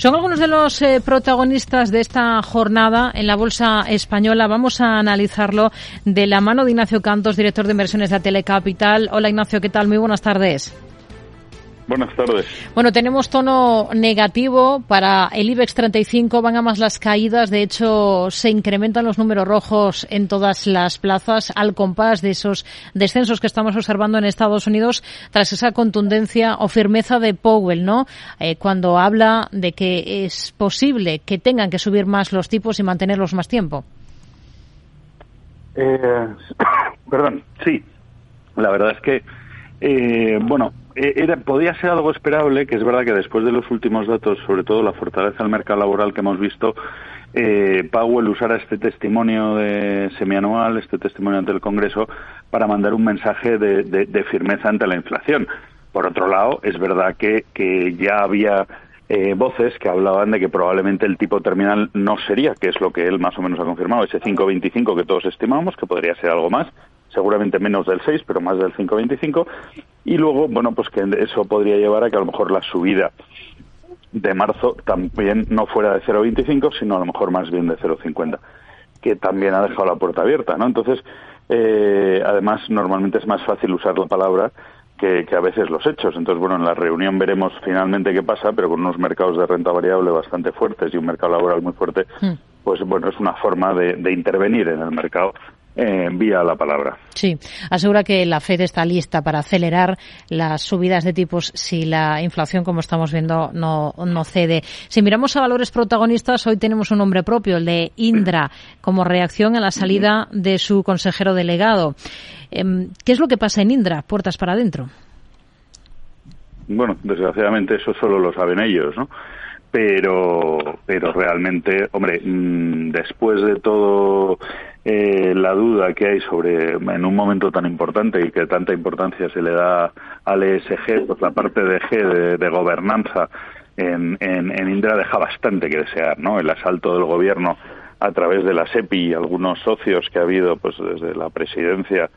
Son algunos de los eh, protagonistas de esta jornada en la Bolsa Española. Vamos a analizarlo de la mano de Ignacio Cantos, director de inversiones de Telecapital. Hola Ignacio, ¿qué tal? Muy buenas tardes. Buenas tardes. Bueno, tenemos tono negativo para el IBEX 35, van a más las caídas, de hecho se incrementan los números rojos en todas las plazas al compás de esos descensos que estamos observando en Estados Unidos tras esa contundencia o firmeza de Powell, ¿no? Eh, cuando habla de que es posible que tengan que subir más los tipos y mantenerlos más tiempo. Eh, perdón, sí. La verdad es que, eh, bueno, era, podía ser algo esperable, que es verdad que después de los últimos datos, sobre todo la fortaleza del mercado laboral que hemos visto, eh, Powell usara este testimonio de semianual, este testimonio ante el Congreso, para mandar un mensaje de, firmeza ante la inflación. Por otro lado, es verdad que, que ya había eh, voces que hablaban de que probablemente el tipo terminal no sería, que es lo que él más o menos ha confirmado, ese 5,25 que todos estimamos, que podría ser algo más, seguramente menos del 6, pero más del 5,25. Y luego, bueno, pues que eso podría llevar a que a lo mejor la subida de marzo también no fuera de 0,25, sino a lo mejor más bien de 0,50, que también ha dejado la puerta abierta, ¿no? Entonces, eh, además, normalmente es más fácil usar la palabra que, a veces los hechos. Entonces, bueno, en la reunión veremos finalmente qué pasa, pero con unos mercados de renta variable bastante fuertes y un mercado laboral muy fuerte, hmm. pues bueno, es una forma de intervenir en el mercado eh, vía la palabra. Sí, asegura que la Fed está lista para acelerar las subidas de tipos si la inflación, como estamos viendo, no, no cede. Si miramos a valores protagonistas, hoy tenemos un nombre propio, el de Indra, como reacción a la salida de su consejero delegado. Em, ¿Qué es lo que pasa en Indra? Puertas para adentro. Bueno, desgraciadamente eso solo lo saben ellos, ¿no? pero pero realmente hombre mm, después de todo eh, la duda que hay sobre en un momento tan importante y que tanta importancia se le da al ESG pues la parte de G de, gobernanza en, en, Indra deja bastante que desear no el asalto del gobierno a través de la SEPI y algunos socios que ha habido pues desde la presidencia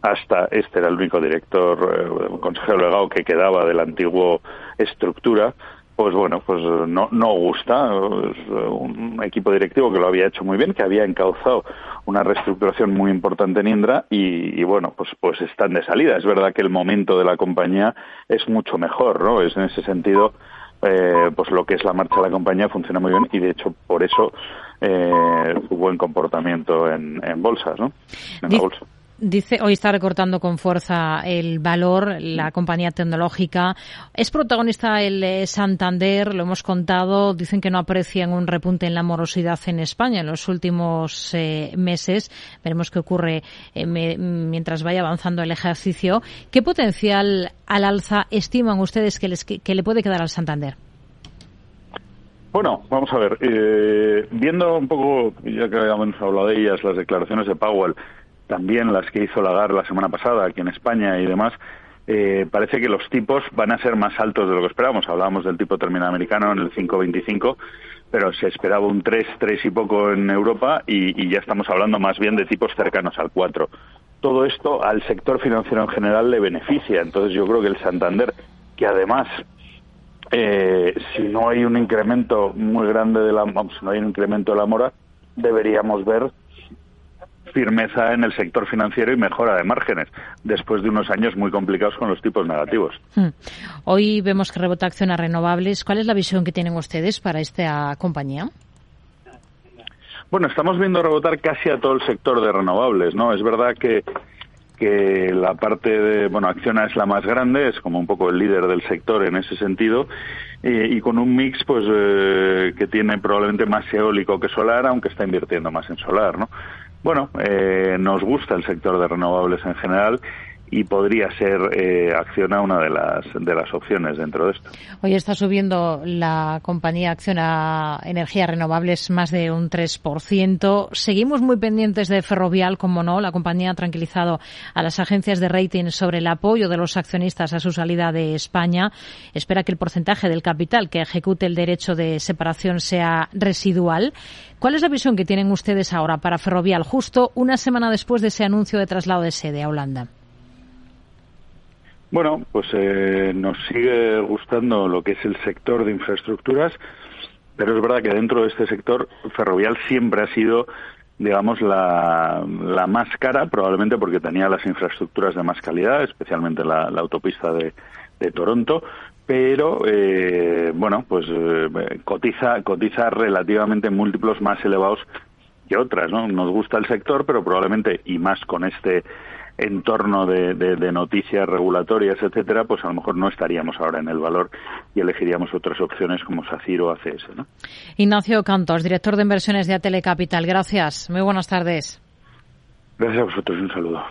hasta este era el único director eh, consejero legado que quedaba de la antigua estructura pues bueno, pues no, no gusta. un equipo directivo que lo había hecho muy bien, que había encauzado una reestructuración muy importante en Indra y, bueno, pues, pues están de salida. Es verdad que el momento de la compañía es mucho mejor, ¿no? Es en ese sentido, eh, pues lo que es la marcha de la compañía funciona muy bien y de hecho por eso eh, su buen comportamiento en, en bolsas, ¿no? En la bolsa. Dice, hoy está recortando con fuerza el valor, la compañía tecnológica. Es protagonista el eh, Santander, lo hemos contado. Dicen que no aprecian un repunte en la morosidad en España en los últimos eh, meses. Veremos qué ocurre eh, mientras vaya avanzando el ejercicio. ¿Qué potencial al alza estiman ustedes que, les, que, le puede quedar al Santander? Bueno, vamos a ver. viendo un poco, ya que habíamos hablado de ellas, las declaraciones de Powell, también las que hizo Lagarde la semana pasada aquí en España y demás, eh, parece que los tipos van a ser más altos de lo que esperábamos. Hablábamos del tipo terminal americano en el 5.25, pero se esperaba un 3, 3 y poco en Europa y, ya estamos hablando más bien de tipos cercanos al 4. Todo esto al sector financiero en general le beneficia. Entonces yo creo que el Santander, que además eh, si no hay un incremento muy grande de la, vamos, no hay un incremento de la mora, deberíamos ver firmeza en el sector financiero y mejora de márgenes, después de unos años muy complicados con los tipos negativos. Hmm. Hoy vemos que rebota acciones renovables. ¿Cuál es la visión que tienen ustedes para esta compañía? Bueno, estamos viendo rebotar casi a todo el sector de renovables, ¿no? Es verdad que que la parte de, bueno, Acciona es la más grande, es como un poco el líder del sector en ese sentido, y con un mix pues eh, que tiene probablemente más eólico que solar, aunque está invirtiendo más en solar, ¿no? Bueno, eh, nos gusta el sector de renovables en general y podría ser eh, Acciona una de las de las opciones dentro de esto. Hoy está subiendo la compañía Acciona Energías Renovables más de un 3%. Seguimos muy pendientes de Ferrovial, como no. La compañía ha tranquilizado a las agencias de rating sobre el apoyo de los accionistas a su salida de España. Espera que el porcentaje del capital que ejecute el derecho de separación sea residual. ¿Cuál es la visión que tienen ustedes ahora para Ferrovial, justo una semana después de ese anuncio de traslado de sede a Holanda? Bueno, pues eh, nos sigue gustando lo que es el sector de infraestructuras. Pero es verdad que dentro de este sector ferrovial siempre ha sido digamos, la, la más cara, probablemente porque tenía las infraestructuras de más calidad, especialmente la, autopista de, de Toronto, pero eh, bueno, pues eh, cotiza, cotiza relativamente múltiplos más elevados que otras, ¿no? Nos gusta el sector, pero probablemente, y más con este entorno de, de, noticias regulatorias, etcétera, pues a lo mejor no estaríamos ahora en el valor y elegiríamos otras opciones como SACIR o ACS. ¿no? Ignacio Cantos, director de inversiones de Atele Capital. Gracias. Muy buenas tardes. Gracias a vosotros. Un saludo.